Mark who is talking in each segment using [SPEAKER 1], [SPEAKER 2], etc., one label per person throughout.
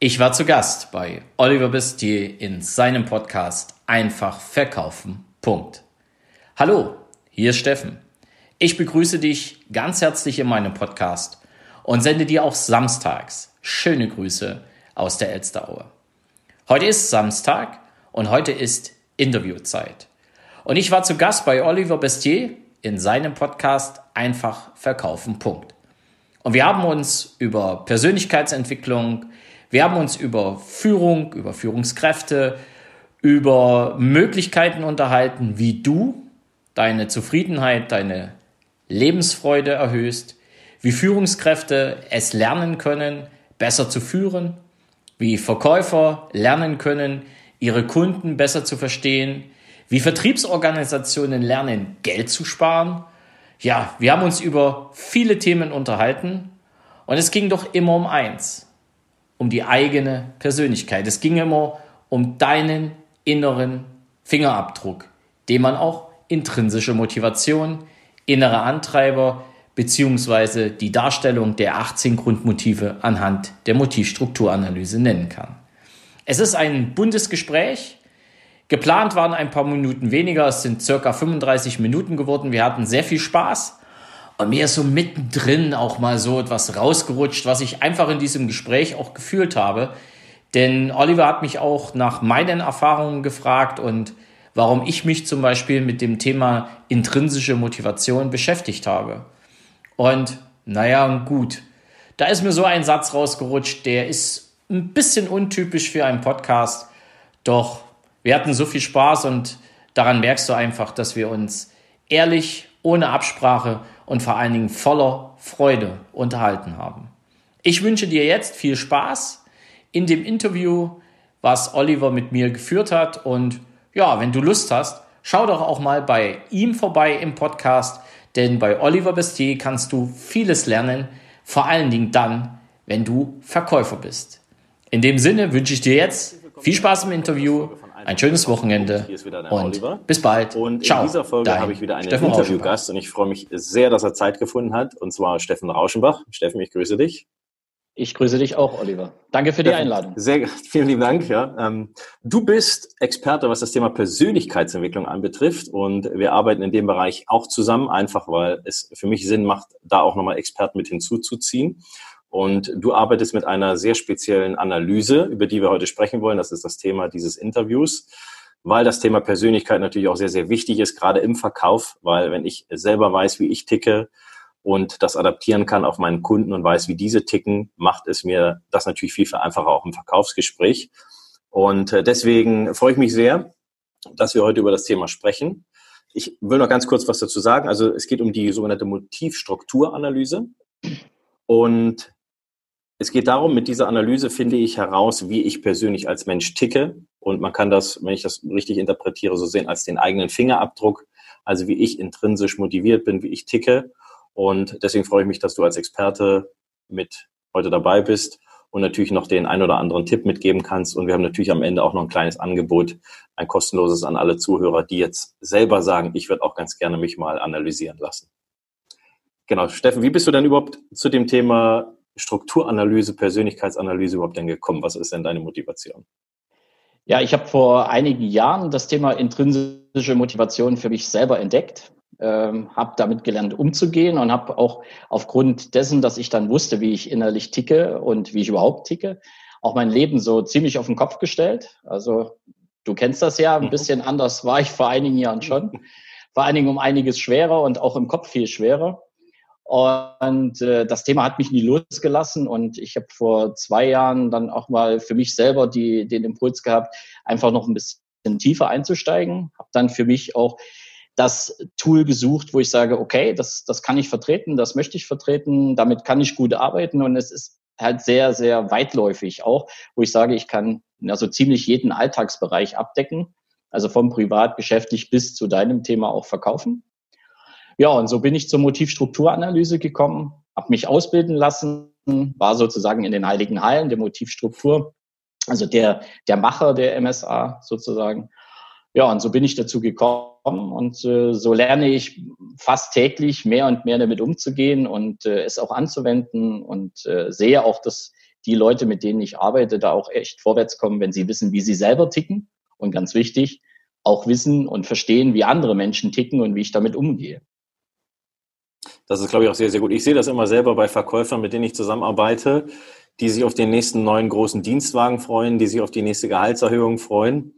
[SPEAKER 1] Ich war zu Gast bei Oliver Bestier in seinem Podcast Einfach verkaufen. Punkt. Hallo, hier ist Steffen. Ich begrüße dich ganz herzlich in meinem Podcast und sende dir auch samstags schöne Grüße aus der Elsteraue. Heute ist Samstag und heute ist Interviewzeit. Und ich war zu Gast bei Oliver Bestier in seinem Podcast Einfach verkaufen. Punkt. Und wir haben uns über Persönlichkeitsentwicklung, wir haben uns über Führung, über Führungskräfte, über Möglichkeiten unterhalten, wie du deine Zufriedenheit, deine Lebensfreude erhöhst, wie Führungskräfte es lernen können, besser zu führen, wie Verkäufer lernen können, ihre Kunden besser zu verstehen, wie Vertriebsorganisationen lernen, Geld zu sparen. Ja, wir haben uns über viele Themen unterhalten und es ging doch immer um eins, um die eigene Persönlichkeit. Es ging immer um deinen inneren Fingerabdruck, den man auch intrinsische Motivation, innere Antreiber beziehungsweise die Darstellung der 18 Grundmotive anhand der Motivstrukturanalyse nennen kann. Es ist ein buntes Gespräch. Geplant waren ein paar Minuten weniger, es sind circa 35 Minuten geworden. Wir hatten sehr viel Spaß. Und mir ist so mittendrin auch mal so etwas rausgerutscht, was ich einfach in diesem Gespräch auch gefühlt habe. Denn Oliver hat mich auch nach meinen Erfahrungen gefragt und warum ich mich zum Beispiel mit dem Thema intrinsische Motivation beschäftigt habe. Und naja, gut. Da ist mir so ein Satz rausgerutscht, der ist ein bisschen untypisch für einen Podcast. Doch wir hatten so viel Spaß und daran merkst du einfach, dass wir uns ehrlich, ohne Absprache und vor allen Dingen voller Freude unterhalten haben. Ich wünsche dir jetzt viel Spaß in dem Interview, was Oliver mit mir geführt hat. Und ja, wenn du Lust hast, schau doch auch mal bei ihm vorbei im Podcast, denn bei Oliver Bestier kannst du vieles lernen, vor allen Dingen dann, wenn du Verkäufer bist. In dem Sinne wünsche ich dir jetzt viel Spaß im Interview, ein schönes Wochenende und Oliver. bis bald.
[SPEAKER 2] Und Ciao, in dieser Folge habe ich wieder einen Interviewgast und ich freue mich sehr, dass er Zeit gefunden hat, und zwar Steffen Rauschenbach. Steffen, ich grüße dich.
[SPEAKER 1] Ich grüße dich auch, Oliver. Danke für die Einladung.
[SPEAKER 2] Sehr, vielen lieben Dank. Ja. Ähm, du bist Experte, was das Thema Persönlichkeitsentwicklung anbetrifft und wir arbeiten in dem Bereich auch zusammen, einfach weil es für mich Sinn macht, da auch nochmal Experten mit hinzuzuziehen. Und du arbeitest mit einer sehr speziellen Analyse, über die wir heute sprechen wollen. Das ist das Thema dieses Interviews, weil das Thema Persönlichkeit natürlich auch sehr, sehr wichtig ist, gerade im Verkauf, weil wenn ich selber weiß, wie ich ticke, und das adaptieren kann auf meinen Kunden und weiß, wie diese ticken, macht es mir das natürlich viel, viel einfacher auch im Verkaufsgespräch. Und äh, deswegen freue ich mich sehr, dass wir heute über das Thema sprechen. Ich will noch ganz kurz was dazu sagen. Also es geht um die sogenannte Motivstrukturanalyse. Und es geht darum, mit dieser Analyse finde ich heraus, wie ich persönlich als Mensch ticke. Und man kann das, wenn ich das richtig interpretiere, so sehen als den eigenen Fingerabdruck. Also wie ich intrinsisch motiviert bin, wie ich ticke. Und deswegen freue ich mich, dass du als Experte mit heute dabei bist und natürlich noch den ein oder anderen Tipp mitgeben kannst. Und wir haben natürlich am Ende auch noch ein kleines Angebot, ein kostenloses an alle Zuhörer, die jetzt selber sagen, ich würde auch ganz gerne mich mal analysieren lassen. Genau, Steffen, wie bist du denn überhaupt zu dem Thema Strukturanalyse, Persönlichkeitsanalyse überhaupt denn gekommen? Was ist denn deine Motivation?
[SPEAKER 1] Ja, ich habe vor einigen Jahren das Thema intrinsische Motivation für mich selber entdeckt ähm, habe damit gelernt umzugehen und habe auch aufgrund dessen, dass ich dann wusste, wie ich innerlich ticke und wie ich überhaupt ticke, auch mein Leben so ziemlich auf den Kopf gestellt. Also du kennst das ja, ein mhm. bisschen anders war ich vor einigen Jahren schon. Vor allen Dingen um einiges schwerer und auch im Kopf viel schwerer. Und äh, das Thema hat mich nie losgelassen und ich habe vor zwei Jahren dann auch mal für mich selber die, den Impuls gehabt, einfach noch ein bisschen tiefer einzusteigen. Habe dann für mich auch das Tool gesucht, wo ich sage, okay, das, das kann ich vertreten, das möchte ich vertreten, damit kann ich gut arbeiten und es ist halt sehr, sehr weitläufig auch, wo ich sage, ich kann also ziemlich jeden Alltagsbereich abdecken, also vom privat, geschäftlich bis zu deinem Thema auch verkaufen. Ja, und so bin ich zur Motivstrukturanalyse gekommen, habe mich ausbilden lassen, war sozusagen in den heiligen Hallen der Motivstruktur, also der, der Macher der MSA sozusagen ja, und so bin ich dazu gekommen und äh, so lerne ich fast täglich mehr und mehr damit umzugehen und äh, es auch anzuwenden und äh, sehe auch, dass die Leute, mit denen ich arbeite, da auch echt vorwärts kommen, wenn sie wissen, wie sie selber ticken und ganz wichtig, auch wissen und verstehen, wie andere Menschen ticken und wie ich damit umgehe.
[SPEAKER 2] Das ist, glaube ich, auch sehr, sehr gut. Ich sehe das immer selber bei Verkäufern, mit denen ich zusammenarbeite, die sich auf den nächsten neuen großen Dienstwagen freuen, die sich auf die nächste Gehaltserhöhung freuen.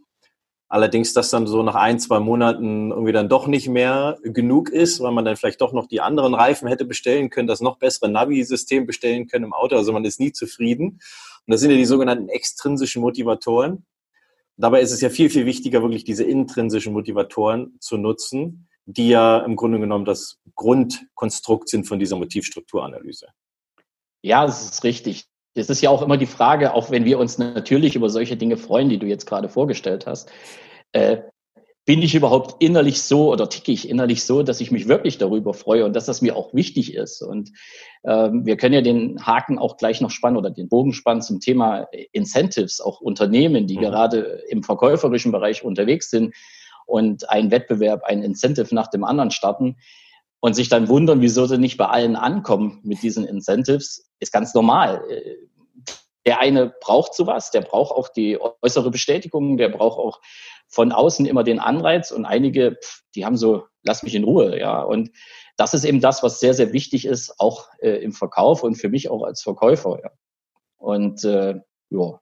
[SPEAKER 2] Allerdings, dass dann so nach ein, zwei Monaten irgendwie dann doch nicht mehr genug ist, weil man dann vielleicht doch noch die anderen Reifen hätte bestellen können, das noch bessere Navi-System bestellen können im Auto. Also man ist nie zufrieden. Und das sind ja die sogenannten extrinsischen Motivatoren. Dabei ist es ja viel, viel wichtiger, wirklich diese intrinsischen Motivatoren zu nutzen, die ja im Grunde genommen das Grundkonstrukt sind von dieser Motivstrukturanalyse.
[SPEAKER 1] Ja, das ist richtig. Es ist ja auch immer die Frage, auch wenn wir uns natürlich über solche Dinge freuen, die du jetzt gerade vorgestellt hast, äh, bin ich überhaupt innerlich so oder ticke ich innerlich so, dass ich mich wirklich darüber freue und dass das mir auch wichtig ist. Und ähm, wir können ja den Haken auch gleich noch spannen oder den Bogen spannen zum Thema Incentives, auch Unternehmen, die mhm. gerade im verkäuferischen Bereich unterwegs sind und einen Wettbewerb, ein Incentive nach dem anderen starten und sich dann wundern, wieso sie nicht bei allen ankommen mit diesen Incentives, ist ganz normal. Der eine braucht sowas, der braucht auch die äußere Bestätigung, der braucht auch von außen immer den Anreiz und einige, die haben so, lass mich in Ruhe, ja. Und das ist eben das, was sehr, sehr wichtig ist, auch äh, im Verkauf und für mich auch als Verkäufer, ja. Und äh, ja,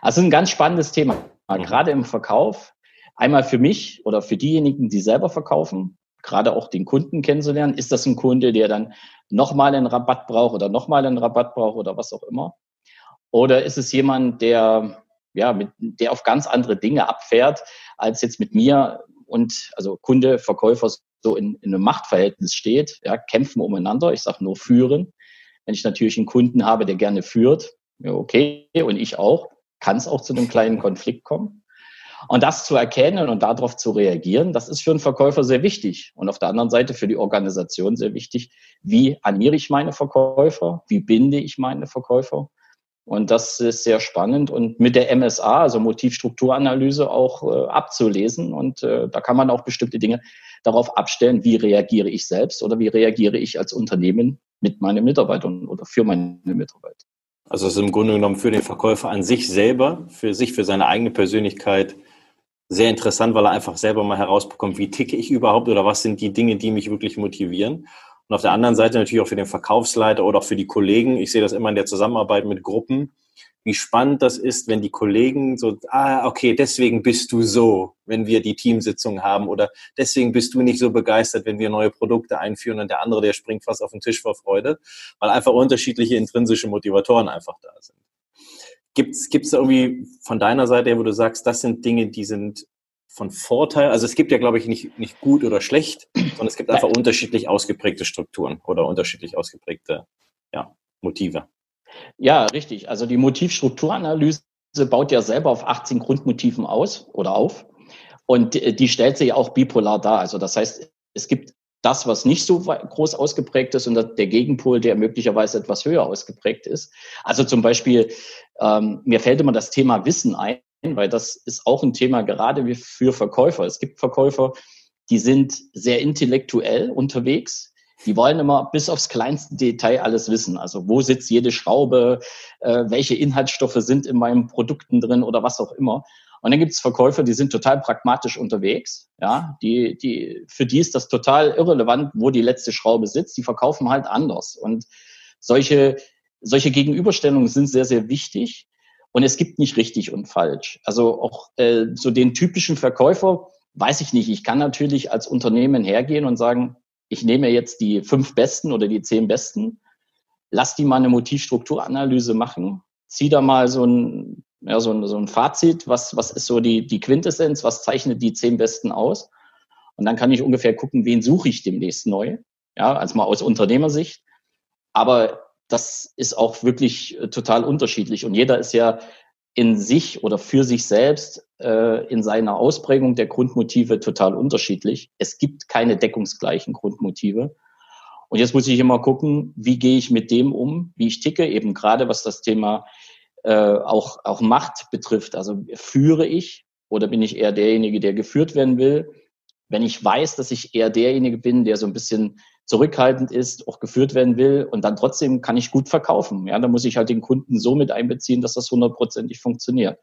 [SPEAKER 1] also ein ganz spannendes Thema, mhm. gerade im Verkauf. Einmal für mich oder für diejenigen, die selber verkaufen, gerade auch den Kunden kennenzulernen. Ist das ein Kunde, der dann nochmal einen Rabatt braucht oder nochmal einen Rabatt braucht oder was auch immer? Oder ist es jemand, der, ja, mit, der auf ganz andere Dinge abfährt, als jetzt mit mir und also Kunde, Verkäufer so in, in einem Machtverhältnis steht, ja, kämpfen umeinander. Ich sage nur führen. Wenn ich natürlich einen Kunden habe, der gerne führt, ja, okay, und ich auch, kann es auch zu einem kleinen Konflikt kommen. Und das zu erkennen und darauf zu reagieren, das ist für einen Verkäufer sehr wichtig. Und auf der anderen Seite für die Organisation sehr wichtig. Wie animiere ich meine Verkäufer? Wie binde ich meine Verkäufer? Und das ist sehr spannend und mit der MSA, also Motivstrukturanalyse, auch äh, abzulesen. Und äh, da kann man auch bestimmte Dinge darauf abstellen, wie reagiere ich selbst oder wie reagiere ich als Unternehmen mit meinen Mitarbeitern oder für meine Mitarbeiter.
[SPEAKER 2] Also es ist im Grunde genommen für den Verkäufer an sich selber, für sich, für seine eigene Persönlichkeit sehr interessant, weil er einfach selber mal herausbekommt, wie ticke ich überhaupt oder was sind die Dinge, die mich wirklich motivieren. Und auf der anderen Seite natürlich auch für den Verkaufsleiter oder auch für die Kollegen. Ich sehe das immer in der Zusammenarbeit mit Gruppen, wie spannend das ist, wenn die Kollegen so, ah, okay, deswegen bist du so, wenn wir die Teamsitzung haben oder deswegen bist du nicht so begeistert, wenn wir neue Produkte einführen und der andere, der springt fast auf den Tisch vor Freude, weil einfach unterschiedliche intrinsische Motivatoren einfach da sind. Gibt's gibt's da irgendwie von deiner Seite her, wo du sagst, das sind Dinge, die sind von Vorteil? Also es gibt ja, glaube ich, nicht, nicht gut oder schlecht, sondern es gibt einfach unterschiedlich ausgeprägte Strukturen oder unterschiedlich ausgeprägte ja, Motive.
[SPEAKER 1] Ja, richtig. Also die Motivstrukturanalyse baut ja selber auf 18 Grundmotiven aus oder auf. Und die stellt sich auch bipolar dar. Also das heißt, es gibt das, was nicht so groß ausgeprägt ist und der Gegenpol, der möglicherweise etwas höher ausgeprägt ist. Also zum Beispiel, ähm, mir fällt immer das Thema Wissen ein, weil das ist auch ein Thema gerade für Verkäufer. Es gibt Verkäufer, die sind sehr intellektuell unterwegs. Die wollen immer bis aufs kleinste Detail alles wissen. Also wo sitzt jede Schraube, äh, welche Inhaltsstoffe sind in meinen Produkten drin oder was auch immer. Und dann gibt es Verkäufer, die sind total pragmatisch unterwegs. Ja, die, die, für die ist das total irrelevant, wo die letzte Schraube sitzt. Die verkaufen halt anders. Und solche, solche Gegenüberstellungen sind sehr, sehr wichtig. Und es gibt nicht richtig und falsch. Also auch äh, so den typischen Verkäufer weiß ich nicht. Ich kann natürlich als Unternehmen hergehen und sagen, ich nehme jetzt die fünf besten oder die zehn besten, lass die mal eine Motivstrukturanalyse machen, zieh da mal so ein, ja, so ein, so ein Fazit, was, was ist so die, die Quintessenz, was zeichnet die zehn besten aus? Und dann kann ich ungefähr gucken, wen suche ich demnächst neu. Ja, also mal aus Unternehmersicht. Aber das ist auch wirklich äh, total unterschiedlich. Und jeder ist ja in sich oder für sich selbst äh, in seiner Ausprägung der Grundmotive total unterschiedlich. Es gibt keine deckungsgleichen Grundmotive. Und jetzt muss ich immer gucken, wie gehe ich mit dem um, wie ich ticke, eben gerade was das Thema äh, auch, auch Macht betrifft. Also führe ich oder bin ich eher derjenige, der geführt werden will? Wenn ich weiß, dass ich eher derjenige bin, der so ein bisschen zurückhaltend ist, auch geführt werden will und dann trotzdem kann ich gut verkaufen. Ja, da muss ich halt den Kunden so mit einbeziehen, dass das hundertprozentig funktioniert.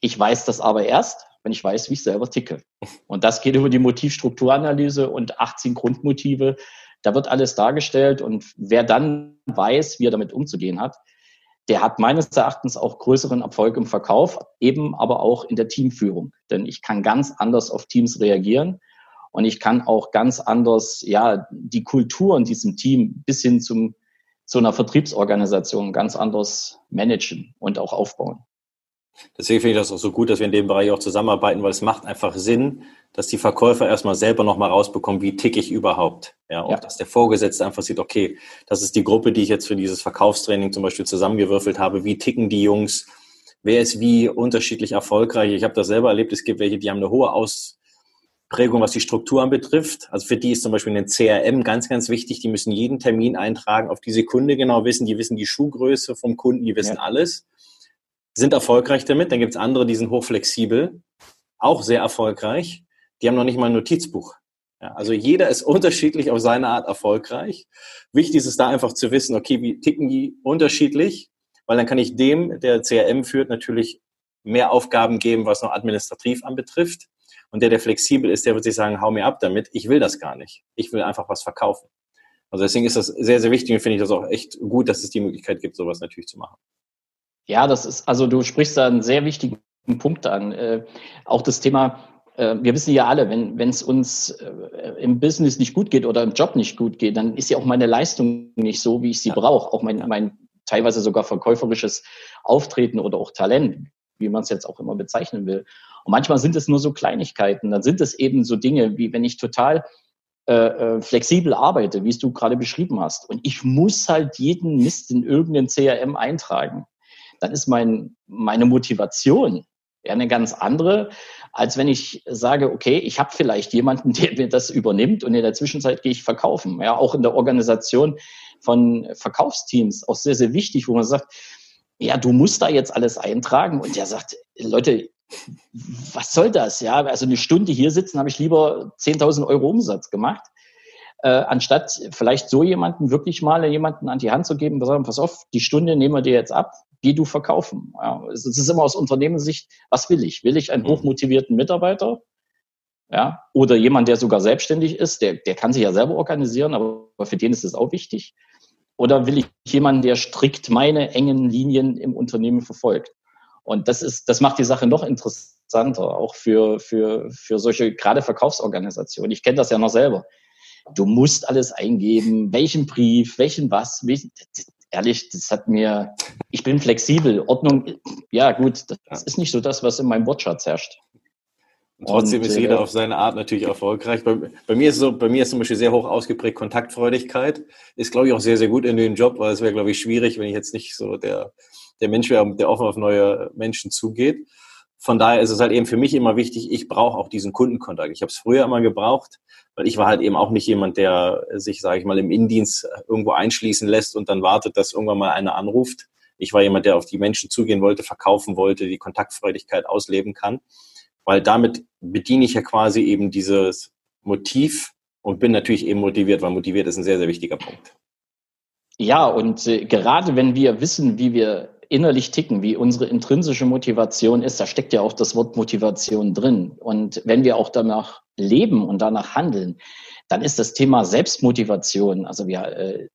[SPEAKER 1] Ich weiß das aber erst, wenn ich weiß, wie ich selber ticke. Und das geht über die Motivstrukturanalyse und 18 Grundmotive. Da wird alles dargestellt und wer dann weiß, wie er damit umzugehen hat, der hat meines Erachtens auch größeren Erfolg im Verkauf, eben aber auch in der Teamführung. Denn ich kann ganz anders auf Teams reagieren und ich kann auch ganz anders, ja, die Kultur in diesem Team bis hin zum, zu einer Vertriebsorganisation ganz anders managen und auch aufbauen.
[SPEAKER 2] Deswegen finde ich das auch so gut, dass wir in dem Bereich auch zusammenarbeiten, weil es macht einfach Sinn, dass die Verkäufer erstmal selber nochmal rausbekommen, wie tick ich überhaupt. Ja, auch ja. dass der Vorgesetzte einfach sieht, okay, das ist die Gruppe, die ich jetzt für dieses Verkaufstraining zum Beispiel zusammengewürfelt habe. Wie ticken die Jungs? Wer ist wie unterschiedlich erfolgreich? Ich habe das selber erlebt. Es gibt welche, die haben eine hohe Aus Prägung, was die Strukturen betrifft. Also für die ist zum Beispiel ein CRM ganz, ganz wichtig. Die müssen jeden Termin eintragen, auf die Sekunde genau wissen. Die wissen die Schuhgröße vom Kunden, die wissen ja. alles. Sind erfolgreich damit. Dann gibt es andere, die sind hochflexibel, auch sehr erfolgreich. Die haben noch nicht mal ein Notizbuch. Ja, also jeder ist unterschiedlich auf seine Art erfolgreich. Wichtig ist es da einfach zu wissen, okay, wie ticken die unterschiedlich? Weil dann kann ich dem, der CRM führt, natürlich mehr Aufgaben geben, was noch administrativ anbetrifft. Und der, der flexibel ist, der wird sich sagen, hau mir ab damit. Ich will das gar nicht. Ich will einfach was verkaufen. Also deswegen ist das sehr, sehr wichtig und finde ich das auch echt gut, dass es die Möglichkeit gibt, sowas natürlich zu machen.
[SPEAKER 1] Ja, das ist, also du sprichst da einen sehr wichtigen Punkt an. Äh, auch das Thema, wir wissen ja alle, wenn wenn es uns äh, im Business nicht gut geht oder im Job nicht gut geht, dann ist ja auch meine Leistung nicht so, wie ich sie ja. brauche. Auch mein, mein teilweise sogar verkäuferisches Auftreten oder auch Talent, wie man es jetzt auch immer bezeichnen will. Und manchmal sind es nur so Kleinigkeiten. Dann sind es eben so Dinge, wie wenn ich total äh, äh flexibel arbeite, wie es du gerade beschrieben hast. Und ich muss halt jeden Mist in irgendein CRM eintragen. Dann ist mein, meine Motivation ja eine ganz andere, als wenn ich sage, okay, ich habe vielleicht jemanden, der mir das übernimmt und in der Zwischenzeit gehe ich verkaufen. Ja, auch in der Organisation von Verkaufsteams auch sehr, sehr wichtig, wo man sagt, ja, du musst da jetzt alles eintragen. Und der sagt, Leute, was soll das? Ja, also eine Stunde hier sitzen, habe ich lieber 10.000 Euro Umsatz gemacht, äh, anstatt vielleicht so jemanden wirklich mal jemanden an die Hand zu geben, sagen, pass auf, die Stunde nehmen wir dir jetzt ab, geh du verkaufen. Ja, es ist immer aus Unternehmenssicht, was will ich? Will ich einen mhm. hochmotivierten Mitarbeiter? Ja, oder jemand, der sogar selbstständig ist, der, der kann sich ja selber organisieren, aber für den ist es auch wichtig. Oder will ich jemanden, der strikt meine engen Linien im Unternehmen verfolgt? Und das ist, das macht die Sache noch interessanter, auch für, für, für solche gerade Verkaufsorganisationen. Ich kenne das ja noch selber. Du musst alles eingeben, welchen Brief, welchen was. Welchen, ehrlich, das hat mir, ich bin flexibel. Ordnung, ja gut, das ist nicht so das, was in meinem Wortschatz herrscht.
[SPEAKER 2] Und trotzdem und, ist jeder äh, auf seine Art natürlich erfolgreich. Bei, bei, mir ist so, bei mir ist zum Beispiel sehr hoch ausgeprägt Kontaktfreudigkeit. Ist, glaube ich, auch sehr, sehr gut in dem Job, weil es wäre, glaube ich, schwierig, wenn ich jetzt nicht so der, der Mensch wäre, der offen auf neue Menschen zugeht. Von daher ist es halt eben für mich immer wichtig, ich brauche auch diesen Kundenkontakt. Ich habe es früher immer gebraucht, weil ich war halt eben auch nicht jemand, der sich, sage ich mal, im Innendienst irgendwo einschließen lässt und dann wartet, dass irgendwann mal einer anruft. Ich war jemand, der auf die Menschen zugehen wollte, verkaufen wollte, die Kontaktfreudigkeit ausleben kann, weil damit bediene ich ja quasi eben dieses Motiv und bin natürlich eben motiviert, weil motiviert ist ein sehr, sehr wichtiger Punkt.
[SPEAKER 1] Ja, und äh, gerade wenn wir wissen, wie wir innerlich ticken, wie unsere intrinsische Motivation ist, da steckt ja auch das Wort Motivation drin. Und wenn wir auch danach leben und danach handeln, dann ist das Thema Selbstmotivation, also wir, äh,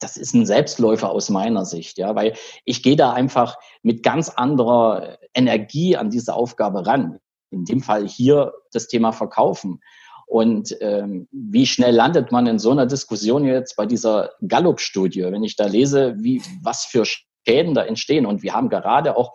[SPEAKER 1] das ist ein Selbstläufer aus meiner Sicht, ja, weil ich gehe da einfach mit ganz anderer Energie an diese Aufgabe ran. In dem Fall hier das Thema Verkaufen. Und ähm, wie schnell landet man in so einer Diskussion jetzt bei dieser Gallup-Studie, wenn ich da lese, wie was für Schäden da entstehen. Und wir haben gerade auch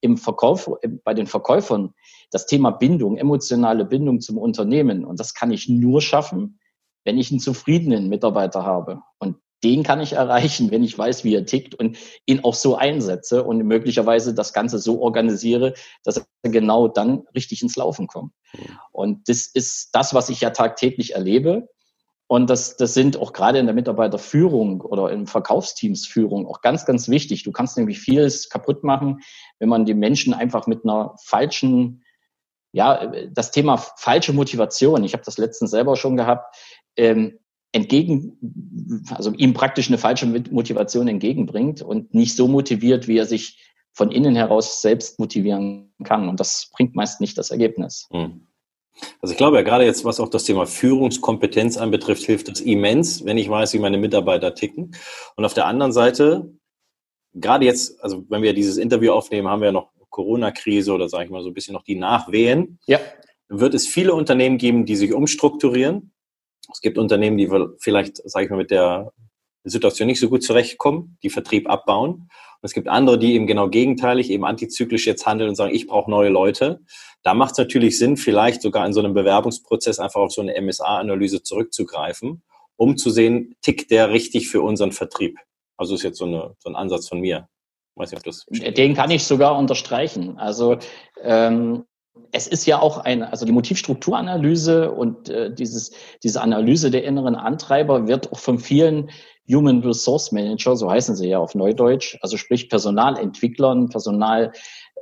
[SPEAKER 1] im Verkauf, bei den Verkäufern das Thema Bindung, emotionale Bindung zum Unternehmen. Und das kann ich nur schaffen, wenn ich einen zufriedenen Mitarbeiter habe. Und den kann ich erreichen, wenn ich weiß, wie er tickt und ihn auch so einsetze und möglicherweise das Ganze so organisiere, dass er genau dann richtig ins Laufen kommt. Und das ist das, was ich ja tagtäglich erlebe. Und das, das sind auch gerade in der Mitarbeiterführung oder in Verkaufsteamsführung auch ganz, ganz wichtig. Du kannst nämlich vieles kaputt machen, wenn man die Menschen einfach mit einer falschen, ja, das Thema falsche Motivation. Ich habe das letztens selber schon gehabt. Ähm, entgegen, also ihm praktisch eine falsche Motivation entgegenbringt und nicht so motiviert, wie er sich von innen heraus selbst motivieren kann. Und das bringt meist nicht das Ergebnis. Hm.
[SPEAKER 2] Also ich glaube ja gerade jetzt, was auch das Thema Führungskompetenz anbetrifft, hilft das immens, wenn ich weiß, wie meine Mitarbeiter ticken. Und auf der anderen Seite, gerade jetzt, also wenn wir dieses Interview aufnehmen, haben wir ja noch Corona-Krise oder sage ich mal so ein bisschen noch die Nachwehen. Ja. Wird es viele Unternehmen geben, die sich umstrukturieren. Es gibt Unternehmen, die vielleicht, sage ich mal, mit der Situation nicht so gut zurechtkommen, die Vertrieb abbauen. Es gibt andere, die eben genau gegenteilig, eben antizyklisch jetzt handeln und sagen, ich brauche neue Leute. Da macht es natürlich Sinn, vielleicht sogar in so einem Bewerbungsprozess einfach auf so eine MSA-Analyse zurückzugreifen, um zu sehen, tickt der richtig für unseren Vertrieb. Also ist jetzt so, eine, so ein Ansatz von mir.
[SPEAKER 1] Nicht, Den kann ich sogar unterstreichen. Also ähm, es ist ja auch eine, also die Motivstrukturanalyse und äh, dieses, diese Analyse der inneren Antreiber wird auch von vielen Human Resource Manager, so heißen sie ja auf Neudeutsch, also sprich Personalentwicklern, Personal,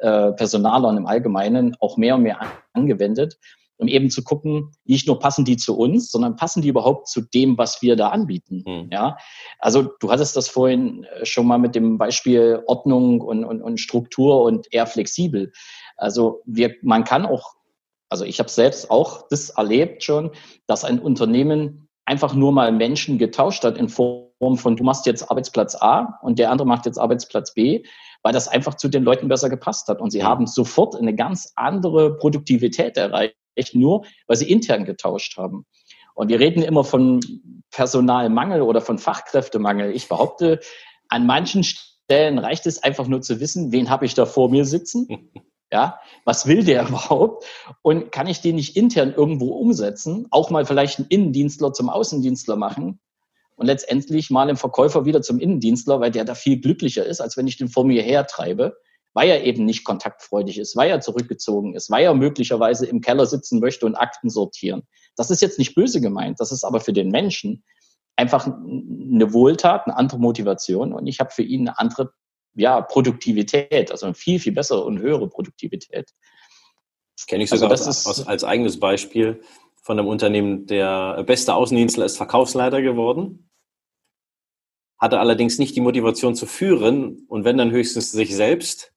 [SPEAKER 1] äh, Personalern im Allgemeinen auch mehr und mehr angewendet, um eben zu gucken, nicht nur passen die zu uns, sondern passen die überhaupt zu dem, was wir da anbieten. Mhm. Ja, also du hattest das vorhin äh, schon mal mit dem Beispiel Ordnung und, und, und Struktur und eher flexibel. Also wir, man kann auch, also ich habe selbst auch das erlebt schon, dass ein Unternehmen einfach nur mal Menschen getauscht hat in Form von, du machst jetzt Arbeitsplatz A und der andere macht jetzt Arbeitsplatz B, weil das einfach zu den Leuten besser gepasst hat. Und sie haben sofort eine ganz andere Produktivität erreicht, nur weil sie intern getauscht haben. Und wir reden immer von Personalmangel oder von Fachkräftemangel. Ich behaupte, an manchen Stellen reicht es einfach nur zu wissen, wen habe ich da vor mir sitzen Ja, was will der überhaupt? Und kann ich den nicht intern irgendwo umsetzen? Auch mal vielleicht einen Innendienstler zum Außendienstler machen und letztendlich mal einen Verkäufer wieder zum Innendienstler, weil der da viel glücklicher ist, als wenn ich den vor mir hertreibe, weil er eben nicht kontaktfreudig ist, weil er zurückgezogen ist, weil er möglicherweise im Keller sitzen möchte und Akten sortieren. Das ist jetzt nicht böse gemeint, das ist aber für den Menschen einfach eine Wohltat, eine andere Motivation und ich habe für ihn eine andere ja, Produktivität, also eine viel, viel bessere und höhere Produktivität.
[SPEAKER 2] Das kenne ich sogar also das aus, als eigenes Beispiel von einem Unternehmen, der beste Außendienstler ist Verkaufsleiter geworden, hatte allerdings nicht die Motivation zu führen und wenn dann höchstens sich selbst.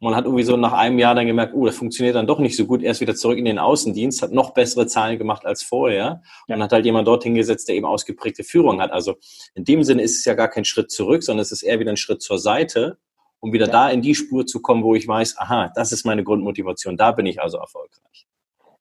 [SPEAKER 2] Man hat irgendwie so nach einem Jahr dann gemerkt, oh, das funktioniert dann doch nicht so gut. Er ist wieder zurück in den Außendienst, hat noch bessere Zahlen gemacht als vorher ja. und hat halt jemand dorthin gesetzt, der eben ausgeprägte Führung hat. Also in dem Sinne ist es ja gar kein Schritt zurück, sondern es ist eher wieder ein Schritt zur Seite, um wieder ja. da in die Spur zu kommen, wo ich weiß, aha, das ist meine Grundmotivation, da bin ich also erfolgreich.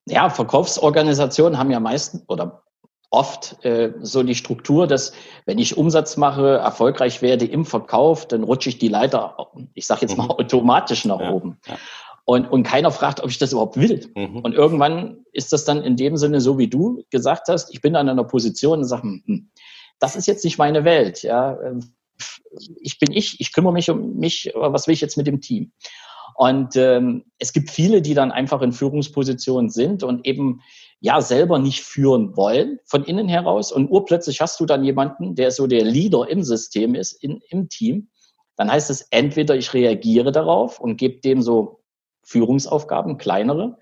[SPEAKER 1] Ja, Verkaufsorganisationen haben ja meistens oder oft äh, so die Struktur, dass wenn ich Umsatz mache, erfolgreich werde im Verkauf, dann rutsche ich die Leiter, ich sage jetzt mal mhm. automatisch nach ja, oben. Ja. Und, und keiner fragt, ob ich das überhaupt will. Mhm. Und irgendwann ist das dann in dem Sinne so, wie du gesagt hast, ich bin an einer Position und sage, hm, hm, das ist jetzt nicht meine Welt. Ja, ich bin ich, ich kümmere mich um mich, was will ich jetzt mit dem Team? Und ähm, es gibt viele, die dann einfach in Führungspositionen sind und eben ja selber nicht führen wollen von innen heraus. Und urplötzlich hast du dann jemanden, der so der Leader im System ist, in, im Team. Dann heißt es entweder ich reagiere darauf und gebe dem so Führungsaufgaben, kleinere,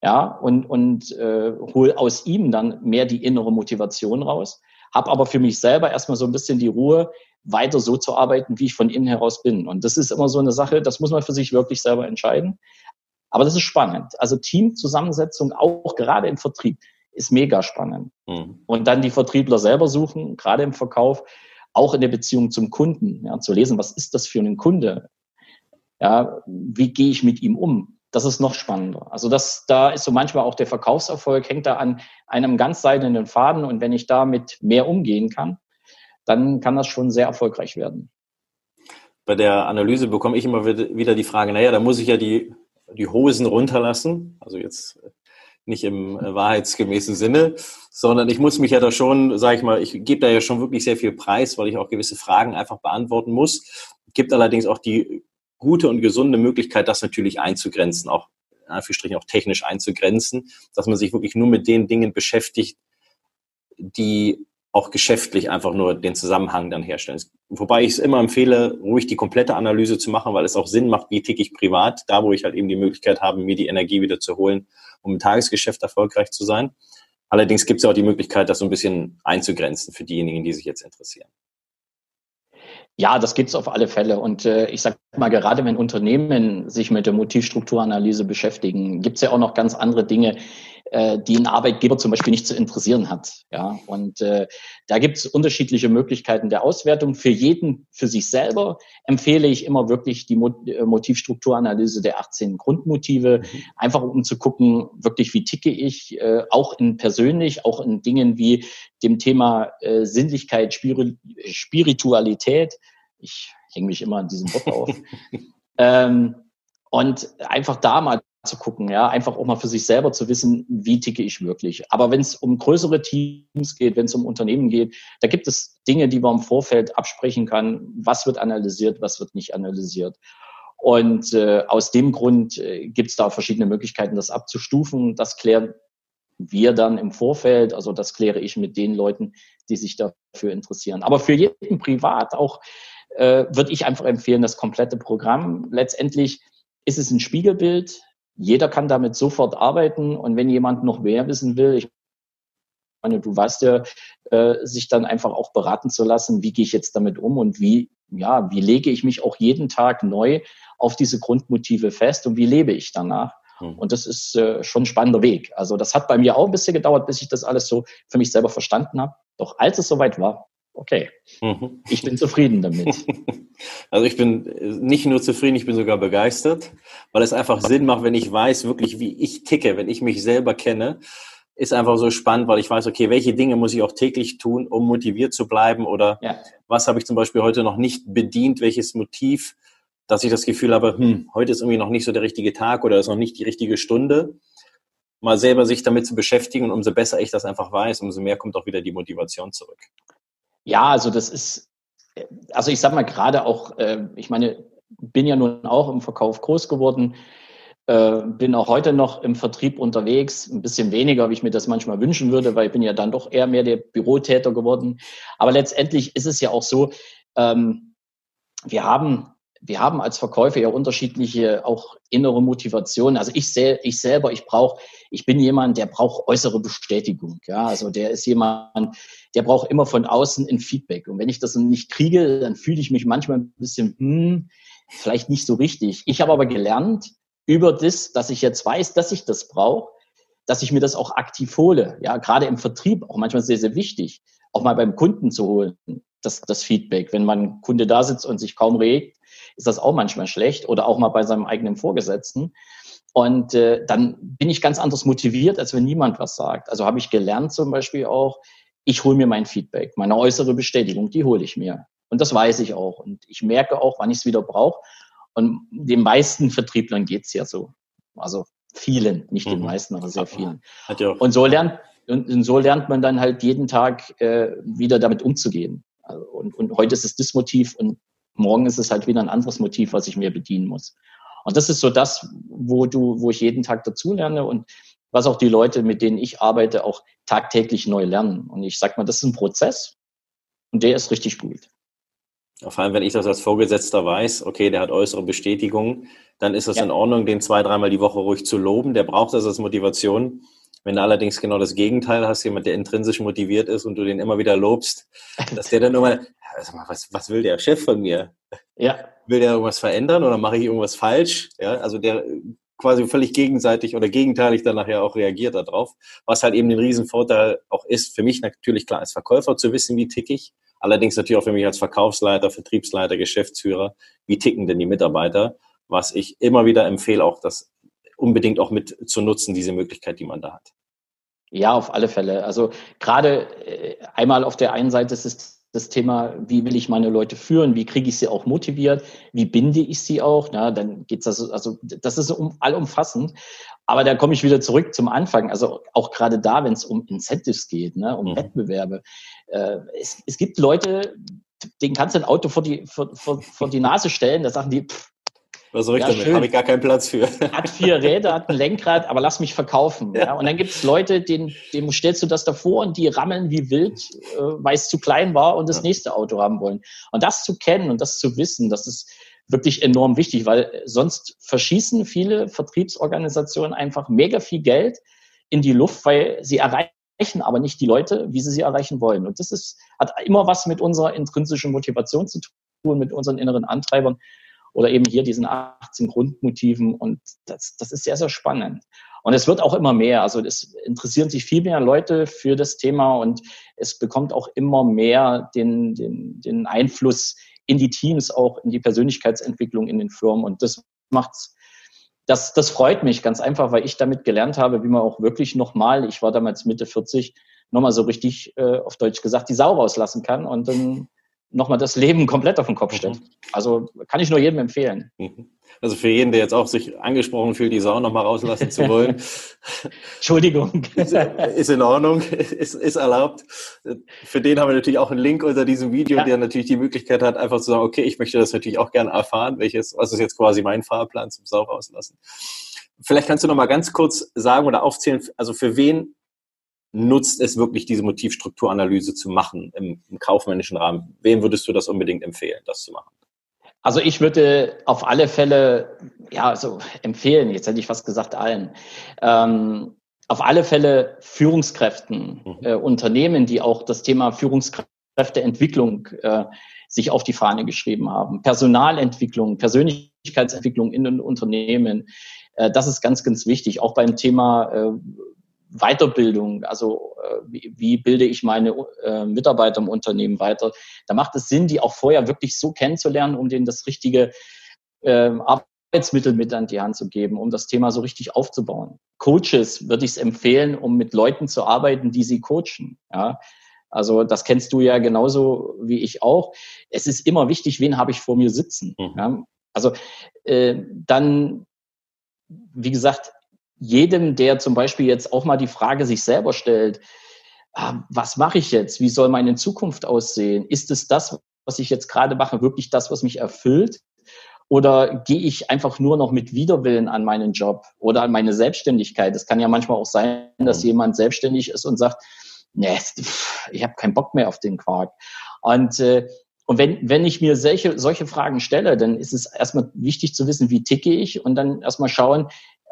[SPEAKER 1] ja, und, und äh, hol aus ihm dann mehr die innere Motivation raus. Hab aber für mich selber erstmal so ein bisschen die Ruhe, weiter so zu arbeiten, wie ich von innen heraus bin. Und das ist immer so eine Sache, das muss man für sich wirklich selber entscheiden. Aber das ist spannend. Also Teamzusammensetzung, auch gerade im Vertrieb, ist mega spannend. Mhm. Und dann die Vertriebler selber suchen, gerade im Verkauf, auch in der Beziehung zum Kunden, ja, zu lesen, was ist das für ein Kunde? Ja, wie gehe ich mit ihm um? Das ist noch spannender. Also das, da ist so manchmal auch der Verkaufserfolg hängt da an einem ganz seidenen Faden. Und wenn ich damit mehr umgehen kann, dann kann das schon sehr erfolgreich werden.
[SPEAKER 2] Bei der Analyse bekomme ich immer wieder die Frage, naja, da muss ich ja die, die Hosen runterlassen. Also jetzt nicht im äh, wahrheitsgemäßen Sinne, sondern ich muss mich ja da schon, sage ich mal, ich gebe da ja schon wirklich sehr viel Preis, weil ich auch gewisse Fragen einfach beantworten muss. Gibt allerdings auch die gute und gesunde Möglichkeit, das natürlich einzugrenzen, auch in Anführungsstrichen auch technisch einzugrenzen, dass man sich wirklich nur mit den Dingen beschäftigt, die auch geschäftlich einfach nur den Zusammenhang dann herstellen. Wobei ich es immer empfehle, ruhig die komplette Analyse zu machen, weil es auch Sinn macht, wie ticke ich privat, da wo ich halt eben die Möglichkeit habe, mir die Energie wieder zu holen, um im Tagesgeschäft erfolgreich zu sein. Allerdings gibt es auch die Möglichkeit, das so ein bisschen einzugrenzen für diejenigen, die sich jetzt interessieren.
[SPEAKER 1] Ja, das gibt's auf alle Fälle. Und äh, ich sage mal, gerade wenn Unternehmen sich mit der Motivstrukturanalyse beschäftigen, gibt's ja auch noch ganz andere Dinge, äh, die ein Arbeitgeber zum Beispiel nicht zu interessieren hat. Ja, und äh, da gibt es unterschiedliche Möglichkeiten der Auswertung. Für jeden, für sich selber empfehle ich immer wirklich die äh, Motivstrukturanalyse der 18 Grundmotive, mhm. einfach um zu gucken, wirklich wie ticke ich, äh, auch in persönlich, auch in Dingen wie dem Thema äh, Sinnlichkeit, Spiritualität. Ich hänge mich immer an diesem Wort auf. ähm, und einfach da mal zu gucken, ja, einfach auch mal für sich selber zu wissen, wie ticke ich wirklich. Aber wenn es um größere Teams geht, wenn es um Unternehmen geht, da gibt es Dinge, die man im Vorfeld absprechen kann. Was wird analysiert, was wird nicht analysiert. Und äh, aus dem Grund äh, gibt es da verschiedene Möglichkeiten, das abzustufen. Das klären wir dann im Vorfeld, also das kläre ich mit den Leuten, die sich dafür interessieren. Aber für jeden privat auch äh, würde ich einfach empfehlen, das komplette Programm. Letztendlich ist es ein Spiegelbild jeder kann damit sofort arbeiten und wenn jemand noch mehr wissen will, ich meine, du weißt ja, äh, sich dann einfach auch beraten zu lassen, wie gehe ich jetzt damit um und wie, ja, wie lege ich mich auch jeden Tag neu auf diese Grundmotive fest und wie lebe ich danach? Hm. Und das ist äh, schon ein spannender Weg. Also das hat bei mir auch ein bisschen gedauert, bis ich das alles so für mich selber verstanden habe. Doch als es soweit war, okay, mhm. ich bin zufrieden damit.
[SPEAKER 2] Also ich bin nicht nur zufrieden, ich bin sogar begeistert, weil es einfach Sinn macht, wenn ich weiß wirklich, wie ich ticke, wenn ich mich selber kenne, ist einfach so spannend, weil ich weiß, okay, welche Dinge muss ich auch täglich tun, um motiviert zu bleiben oder ja. was habe ich zum Beispiel heute noch nicht bedient, welches Motiv, dass ich das Gefühl habe, hm, heute ist irgendwie noch nicht so der richtige Tag oder ist noch nicht die richtige Stunde. Mal selber sich damit zu beschäftigen und umso besser ich das einfach weiß, umso mehr kommt auch wieder die Motivation zurück.
[SPEAKER 1] Ja, also das ist, also ich sag mal gerade auch, äh, ich meine, bin ja nun auch im Verkauf groß geworden, äh, bin auch heute noch im Vertrieb unterwegs, ein bisschen weniger, wie ich mir das manchmal wünschen würde, weil ich bin ja dann doch eher mehr der Bürotäter geworden. Aber letztendlich ist es ja auch so, ähm, wir haben wir haben als Verkäufer ja unterschiedliche auch innere Motivationen. Also ich, sel ich selber, ich brauche, ich bin jemand, der braucht äußere Bestätigung. Ja, also der ist jemand, der braucht immer von außen ein Feedback. Und wenn ich das nicht kriege, dann fühle ich mich manchmal ein bisschen, hm, vielleicht nicht so richtig. Ich habe aber gelernt über das, dass ich jetzt weiß, dass ich das brauche, dass ich mir das auch aktiv hole. Ja, gerade im Vertrieb auch manchmal sehr, sehr wichtig, auch mal beim Kunden zu holen, das, das Feedback. Wenn mein Kunde da sitzt und sich kaum regt, ist das auch manchmal schlecht oder auch mal bei seinem eigenen Vorgesetzten. Und äh, dann bin ich ganz anders motiviert, als wenn niemand was sagt. Also habe ich gelernt zum Beispiel auch, ich hole mir mein Feedback, meine äußere Bestätigung, die hole ich mir. Und das weiß ich auch. Und ich merke auch, wann ich es wieder brauche. Und den meisten Vertrieblern geht's ja so. Also vielen, nicht mhm. den meisten, aber sehr vielen. Und so lernt, und so lernt man dann halt jeden Tag äh, wieder damit umzugehen. Also, und, und heute ist es das Motiv und morgen ist es halt wieder ein anderes Motiv, was ich mir bedienen muss. Und das ist so das, wo du, wo ich jeden Tag dazulerne und was auch die Leute, mit denen ich arbeite, auch tagtäglich neu lernen. Und ich sag mal, das ist ein Prozess und der ist richtig gut.
[SPEAKER 2] Vor allem, wenn ich das als Vorgesetzter weiß, okay, der hat äußere Bestätigung, dann ist es ja. in Ordnung, den zwei, dreimal die Woche ruhig zu loben. Der braucht das als Motivation. Wenn du allerdings genau das Gegenteil hast, jemand, der intrinsisch motiviert ist und du den immer wieder lobst, dass der dann immer, was, was will der Chef von mir? Ja. Will der irgendwas verändern oder mache ich irgendwas falsch? Ja, also der quasi völlig gegenseitig oder gegenteilig dann nachher auch reagiert darauf. Was halt eben den Riesenvorteil auch ist, für mich natürlich klar als Verkäufer zu wissen, wie tick ich. Allerdings natürlich auch für mich als Verkaufsleiter, Vertriebsleiter, Geschäftsführer, wie ticken denn die Mitarbeiter? Was ich immer wieder empfehle, auch das unbedingt auch mit zu nutzen, diese Möglichkeit, die man da hat.
[SPEAKER 1] Ja, auf alle Fälle. Also gerade äh, einmal auf der einen Seite ist es das Thema, wie will ich meine Leute führen, wie kriege ich sie auch motiviert, wie binde ich sie auch. Na, dann geht's also, also das ist um, allumfassend. Aber da komme ich wieder zurück zum Anfang. Also auch gerade da, wenn es um Incentives geht, ne, um mhm. Wettbewerbe. Äh, es, es gibt Leute, denen kannst du ein Auto vor die, vor, vor, vor die Nase stellen, da sagen die, pff,
[SPEAKER 2] was soll ich ja, damit? Habe ich gar keinen Platz für.
[SPEAKER 1] Hat vier Räder, hat ein Lenkrad, aber lass mich verkaufen. Ja. ja. Und dann gibt es Leute, denen, denen stellst du das davor und die rammeln wie wild, äh, weil es zu klein war und das ja. nächste Auto haben wollen. Und das zu kennen und das zu wissen, das ist wirklich enorm wichtig, weil sonst verschießen viele Vertriebsorganisationen einfach mega viel Geld in die Luft, weil sie erreichen aber nicht die Leute, wie sie sie erreichen wollen. Und das ist, hat immer was mit unserer intrinsischen Motivation zu tun, mit unseren inneren Antreibern oder eben hier diesen 18 Grundmotiven. Und das, das ist sehr, sehr spannend. Und es wird auch immer mehr. Also es interessieren sich viel mehr Leute für das Thema und es bekommt auch immer mehr den, den, den Einfluss in die Teams, auch in die Persönlichkeitsentwicklung in den Firmen. Und das macht's das, das freut mich ganz einfach, weil ich damit gelernt habe, wie man auch wirklich nochmal, ich war damals Mitte 40, nochmal so richtig äh, auf Deutsch gesagt, die Sau rauslassen kann und dann nochmal das Leben komplett auf den Kopf stellt. Mhm. Also kann ich nur jedem empfehlen.
[SPEAKER 2] Mhm. Also für jeden, der jetzt auch sich angesprochen fühlt, die Sau nochmal rauslassen zu wollen.
[SPEAKER 1] Entschuldigung.
[SPEAKER 2] Ist, ist, in Ordnung, ist, ist erlaubt. Für den haben wir natürlich auch einen Link unter diesem Video, ja. der natürlich die Möglichkeit hat, einfach zu sagen, okay, ich möchte das natürlich auch gerne erfahren, welches, was ist jetzt quasi mein Fahrplan zum Sau rauslassen. Vielleicht kannst du nochmal ganz kurz sagen oder aufzählen, also für wen nutzt es wirklich, diese Motivstrukturanalyse zu machen im, im kaufmännischen Rahmen? Wem würdest du das unbedingt empfehlen, das zu machen?
[SPEAKER 1] Also ich würde auf alle Fälle, ja, so empfehlen, jetzt hätte ich fast gesagt allen, ähm, auf alle Fälle Führungskräften, mhm. äh, Unternehmen, die auch das Thema Führungskräfteentwicklung äh, sich auf die Fahne geschrieben haben, Personalentwicklung, Persönlichkeitsentwicklung in den Unternehmen. Äh, das ist ganz, ganz wichtig. Auch beim Thema äh, Weiterbildung, also äh, wie, wie bilde ich meine äh, Mitarbeiter im Unternehmen weiter, da macht es Sinn, die auch vorher wirklich so kennenzulernen, um denen das richtige äh, Arbeitsmittel mit an die Hand zu geben, um das Thema so richtig aufzubauen. Coaches würde ich es empfehlen, um mit Leuten zu arbeiten, die sie coachen. Ja? Also das kennst du ja genauso wie ich auch. Es ist immer wichtig, wen habe ich vor mir sitzen. Mhm. Ja? Also äh, dann, wie gesagt, jedem, der zum Beispiel jetzt auch mal die Frage sich selber stellt, ah, was mache ich jetzt? Wie soll meine Zukunft aussehen? Ist es das, was ich jetzt gerade mache, wirklich das, was mich erfüllt? Oder gehe ich einfach nur noch mit Widerwillen an meinen Job oder an meine Selbstständigkeit? Es kann ja manchmal auch sein, dass mhm. jemand selbstständig ist und sagt, nee, ich habe keinen Bock mehr auf den Quark. Und, äh, und wenn, wenn ich mir solche, solche Fragen stelle, dann ist es erstmal wichtig zu wissen, wie ticke ich und dann erstmal schauen,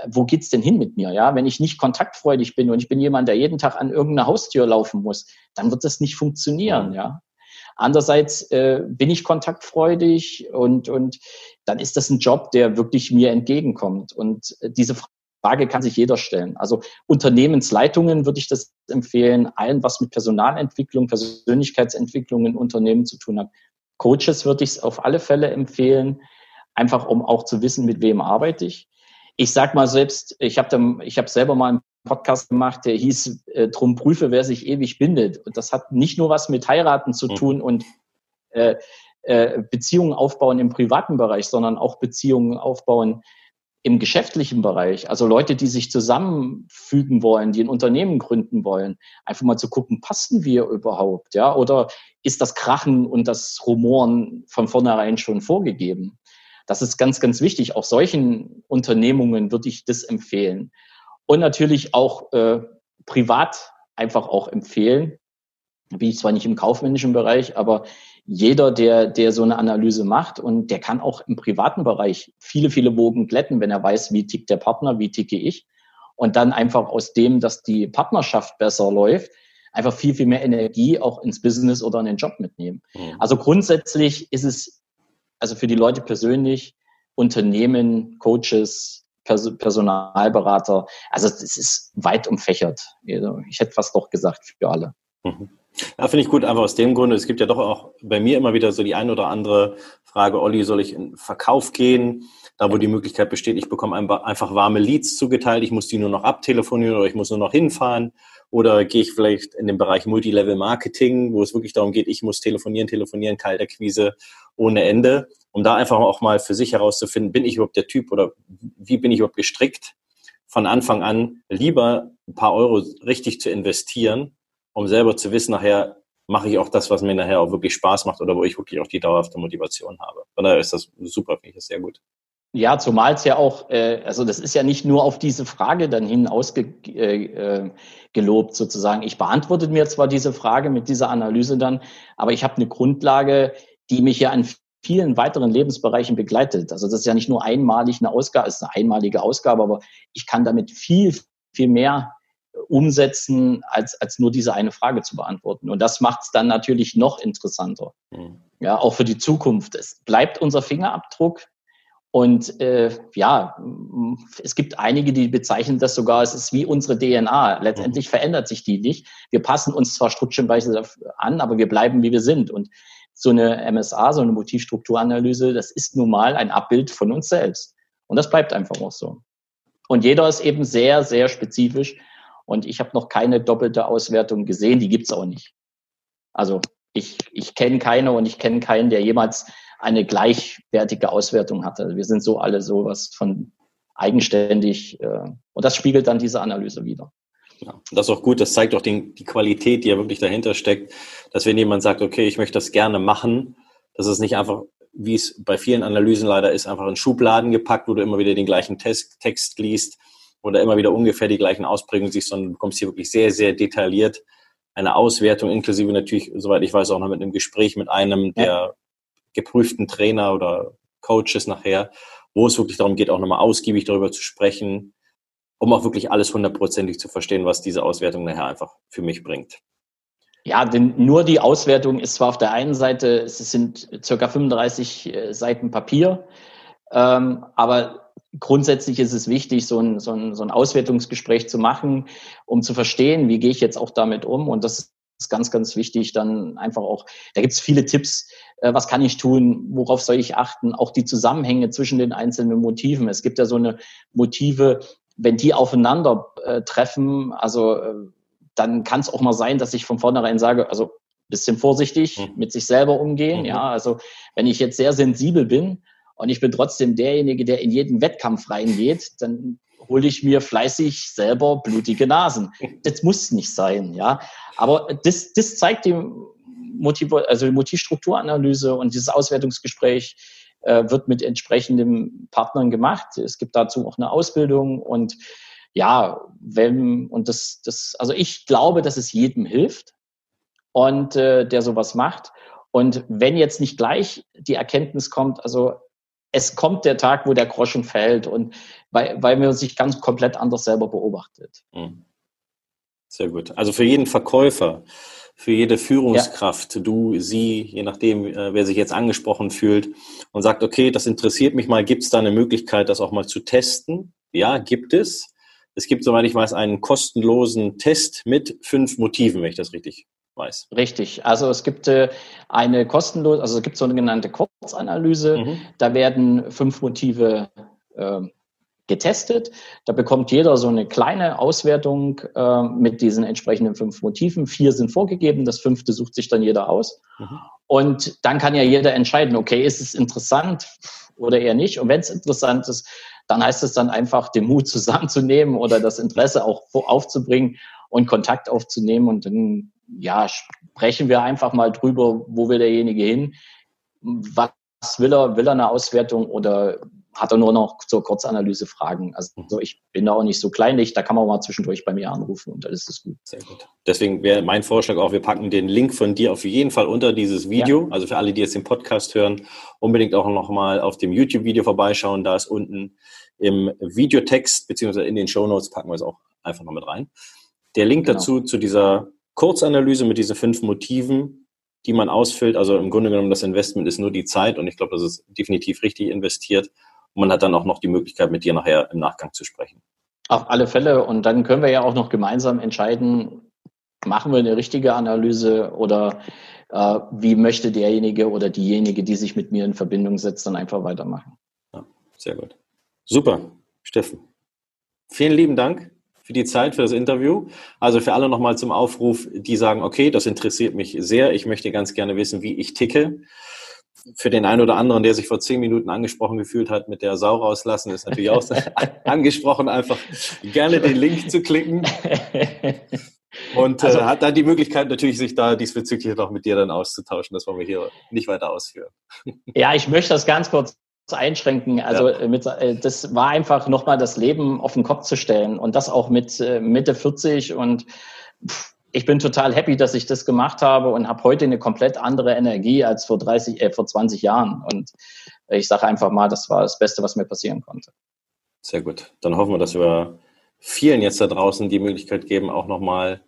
[SPEAKER 1] wo geht's denn hin mit mir? Ja, wenn ich nicht kontaktfreudig bin und ich bin jemand, der jeden Tag an irgendeine Haustür laufen muss, dann wird das nicht funktionieren. Ja. Andererseits äh, bin ich kontaktfreudig und, und dann ist das ein Job, der wirklich mir entgegenkommt. Und äh, diese Frage kann sich jeder stellen. Also Unternehmensleitungen würde ich das empfehlen, allen, was mit Personalentwicklung, Persönlichkeitsentwicklung in Unternehmen zu tun hat. Coaches würde ich es auf alle Fälle empfehlen, einfach um auch zu wissen, mit wem arbeite ich ich sag mal selbst, ich habe ich hab selber mal einen Podcast gemacht, der hieß äh, Drum prüfe, wer sich ewig bindet. Und das hat nicht nur was mit Heiraten zu hm. tun und äh, äh, Beziehungen aufbauen im privaten Bereich, sondern auch Beziehungen aufbauen im geschäftlichen Bereich. Also Leute, die sich zusammenfügen wollen, die ein Unternehmen gründen wollen, einfach mal zu gucken, passen wir überhaupt, ja? Oder ist das Krachen und das Rumoren von vornherein schon vorgegeben? Das ist ganz, ganz wichtig. Auch solchen Unternehmungen würde ich das empfehlen. Und natürlich auch äh, privat einfach auch empfehlen. Wie ich zwar nicht im kaufmännischen Bereich, aber jeder, der, der so eine Analyse macht und der kann auch im privaten Bereich viele, viele Bogen glätten, wenn er weiß, wie tickt der Partner, wie ticke ich. Und dann einfach aus dem, dass die Partnerschaft besser läuft, einfach viel, viel mehr Energie auch ins Business oder in den Job mitnehmen. Mhm. Also grundsätzlich ist es also für die Leute persönlich, Unternehmen, Coaches, Personalberater. Also es ist weit umfächert. Also ich hätte fast doch gesagt für alle.
[SPEAKER 2] Mhm. Ja, finde ich gut, einfach aus dem Grunde. Es gibt ja doch auch bei mir immer wieder so die ein oder andere Frage, Olli, soll ich in Verkauf gehen? Da, wo die Möglichkeit besteht, ich bekomme einfach warme Leads zugeteilt, ich muss die nur noch abtelefonieren oder ich muss nur noch hinfahren. Oder gehe ich vielleicht in den Bereich Multilevel Marketing, wo es wirklich darum geht, ich muss telefonieren, telefonieren, Kaltakquise ohne Ende, um da einfach auch mal für sich herauszufinden, bin ich überhaupt der Typ oder wie bin ich überhaupt gestrickt, von Anfang an lieber ein paar Euro richtig zu investieren, um selber zu wissen, nachher mache ich auch das, was mir nachher auch wirklich Spaß macht oder wo ich wirklich auch die dauerhafte Motivation habe. Von daher ist das super, finde ich das sehr gut.
[SPEAKER 1] Ja, zumal es ja auch, äh, also das ist ja nicht nur auf diese Frage dann hin ausgelobt äh, äh sozusagen. Ich beantworte mir zwar diese Frage mit dieser Analyse dann, aber ich habe eine Grundlage, die mich ja an vielen weiteren Lebensbereichen begleitet. Also das ist ja nicht nur einmalig eine Ausgabe, es ist eine einmalige Ausgabe, aber ich kann damit viel, viel mehr umsetzen, als, als nur diese eine Frage zu beantworten. Und das macht es dann natürlich noch interessanter. Mhm. Ja, auch für die Zukunft. Es bleibt unser Fingerabdruck. Und äh, ja, es gibt einige, die bezeichnen das sogar, es ist wie unsere DNA. Letztendlich mhm. verändert sich die nicht. Wir passen uns zwar strukturweise an, aber wir bleiben, wie wir sind. Und so eine MSA, so eine Motivstrukturanalyse, das ist nun mal ein Abbild von uns selbst. Und das bleibt einfach auch so. Und jeder ist eben sehr, sehr spezifisch. Und ich habe noch keine doppelte Auswertung gesehen, die gibt's auch nicht. Also ich, ich kenne keine und ich kenne keinen, der jemals eine gleichwertige Auswertung hatte. Wir sind so alle sowas von eigenständig. Äh, und das spiegelt dann diese Analyse wieder.
[SPEAKER 2] Ja, das ist auch gut, das zeigt auch den, die Qualität, die ja wirklich dahinter steckt, dass wenn jemand sagt, okay, ich möchte das gerne machen, dass es nicht einfach, wie es bei vielen Analysen leider ist, einfach in Schubladen gepackt, wo du immer wieder den gleichen Text, Text liest oder immer wieder ungefähr die gleichen Ausprägungen siehst, sondern du bekommst hier wirklich sehr, sehr detailliert eine Auswertung, inklusive natürlich, soweit ich weiß, auch noch mit einem Gespräch mit einem der ja. geprüften Trainer oder Coaches nachher, wo es wirklich darum geht, auch nochmal ausgiebig darüber zu sprechen, um auch wirklich alles hundertprozentig zu verstehen, was diese Auswertung nachher einfach für mich bringt.
[SPEAKER 1] Ja, denn nur die Auswertung ist zwar auf der einen Seite, es sind circa 35 äh, Seiten Papier, ähm, aber grundsätzlich ist es wichtig, so ein, so, ein, so ein Auswertungsgespräch zu machen, um zu verstehen, wie gehe ich jetzt auch damit um. Und das ist ganz, ganz wichtig, dann einfach auch, da gibt es viele Tipps, äh, was kann ich tun, worauf soll ich achten, auch die Zusammenhänge zwischen den einzelnen Motiven. Es gibt ja so eine Motive, wenn die aufeinander äh, treffen, also äh, dann kann es auch mal sein, dass ich von vornherein sage, also bisschen vorsichtig mhm. mit sich selber umgehen. Mhm. Ja, also wenn ich jetzt sehr sensibel bin und ich bin trotzdem derjenige, der in jeden Wettkampf reingeht, dann hole ich mir fleißig selber blutige Nasen. Das muss nicht sein, ja. Aber das, das zeigt die Motiv, also die Motivstrukturanalyse und dieses Auswertungsgespräch, äh, wird mit entsprechenden Partnern gemacht. Es gibt dazu auch eine Ausbildung und ja, wenn, und das, das, also ich glaube, dass es jedem hilft und äh, der sowas macht. Und wenn jetzt nicht gleich die Erkenntnis kommt, also es kommt der Tag, wo der Groschen fällt und weil, weil man sich ganz komplett anders selber beobachtet. Hm.
[SPEAKER 2] Sehr gut. Also für jeden Verkäufer für jede Führungskraft, ja. du, sie, je nachdem, äh, wer sich jetzt angesprochen fühlt und sagt, okay, das interessiert mich mal, gibt es da eine Möglichkeit, das auch mal zu testen? Ja, gibt es. Es gibt, soweit ich weiß, einen kostenlosen Test mit fünf Motiven, wenn ich das richtig weiß.
[SPEAKER 1] Richtig. Also es gibt äh, eine kostenlose, also es gibt so eine genannte Kurzanalyse. Mhm. Da werden fünf Motive äh, getestet. Da bekommt jeder so eine kleine Auswertung äh, mit diesen entsprechenden fünf Motiven. Vier sind vorgegeben, das fünfte sucht sich dann jeder aus. Mhm. Und dann kann ja jeder entscheiden, okay, ist es interessant oder eher nicht. Und wenn es interessant ist, dann heißt es dann einfach, den Mut zusammenzunehmen oder das Interesse auch aufzubringen und Kontakt aufzunehmen. Und dann, ja, sprechen wir einfach mal drüber, wo will derjenige hin? Was will er? Will er eine Auswertung oder hat er nur noch zur Kurzanalyse Fragen. Also mhm. ich bin da auch nicht so kleinlich, da kann man mal zwischendurch bei mir anrufen und dann ist es gut.
[SPEAKER 2] Sehr gut. Deswegen wäre mein Vorschlag auch, wir packen den Link von dir auf jeden Fall unter dieses Video. Ja. Also für alle, die jetzt den Podcast hören, unbedingt auch nochmal auf dem YouTube-Video vorbeischauen. Da ist unten im Videotext, beziehungsweise in den Show Notes packen wir es auch einfach noch mit rein. Der Link genau. dazu, zu dieser Kurzanalyse mit diesen fünf Motiven, die man ausfüllt. Also im Grunde genommen, das Investment ist nur die Zeit und ich glaube, das ist definitiv richtig investiert. Und man hat dann auch noch die Möglichkeit, mit dir nachher im Nachgang zu sprechen.
[SPEAKER 1] Auf alle Fälle. Und dann können wir ja auch noch gemeinsam entscheiden, machen wir eine richtige Analyse oder äh, wie möchte derjenige oder diejenige, die sich mit mir in Verbindung setzt, dann einfach weitermachen.
[SPEAKER 2] Ja, sehr gut. Super, Steffen. Vielen lieben Dank für die Zeit, für das Interview. Also für alle nochmal zum Aufruf, die sagen, okay, das interessiert mich sehr. Ich möchte ganz gerne wissen, wie ich ticke für den einen oder anderen, der sich vor zehn Minuten angesprochen gefühlt hat, mit der Sau rauslassen, ist natürlich auch angesprochen, einfach gerne den Link zu klicken. Und äh, also, äh, hat dann die Möglichkeit natürlich, sich da diesbezüglich noch mit dir dann auszutauschen. Das wollen wir hier nicht weiter ausführen.
[SPEAKER 1] Ja, ich möchte das ganz kurz einschränken. Also ja. mit, äh, das war einfach nochmal das Leben auf den Kopf zu stellen und das auch mit äh, Mitte 40 und pff, ich bin total happy, dass ich das gemacht habe und habe heute eine komplett andere Energie als vor 30, äh, vor 20 Jahren. Und ich sage einfach mal, das war das Beste, was mir passieren konnte.
[SPEAKER 2] Sehr gut. Dann hoffen wir, dass wir vielen jetzt da draußen die Möglichkeit geben, auch nochmal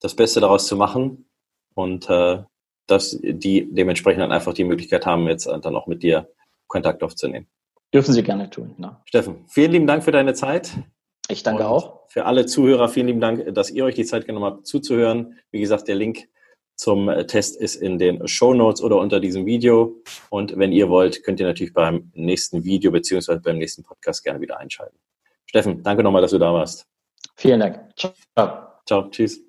[SPEAKER 2] das Beste daraus zu machen und äh, dass die dementsprechend dann einfach die Möglichkeit haben, jetzt dann auch mit dir Kontakt aufzunehmen.
[SPEAKER 3] Dürfen Sie gerne tun.
[SPEAKER 2] Ja. Steffen, vielen lieben Dank für deine Zeit.
[SPEAKER 3] Ich danke und auch.
[SPEAKER 2] Für alle Zuhörer, vielen lieben Dank, dass ihr euch die Zeit genommen habt, zuzuhören. Wie gesagt, der Link zum Test ist in den Show Notes oder unter diesem Video. Und wenn ihr wollt, könnt ihr natürlich beim nächsten Video beziehungsweise beim nächsten Podcast gerne wieder einschalten. Steffen, danke nochmal, dass du da warst.
[SPEAKER 3] Vielen Dank.
[SPEAKER 2] Ciao. Ciao. Tschüss.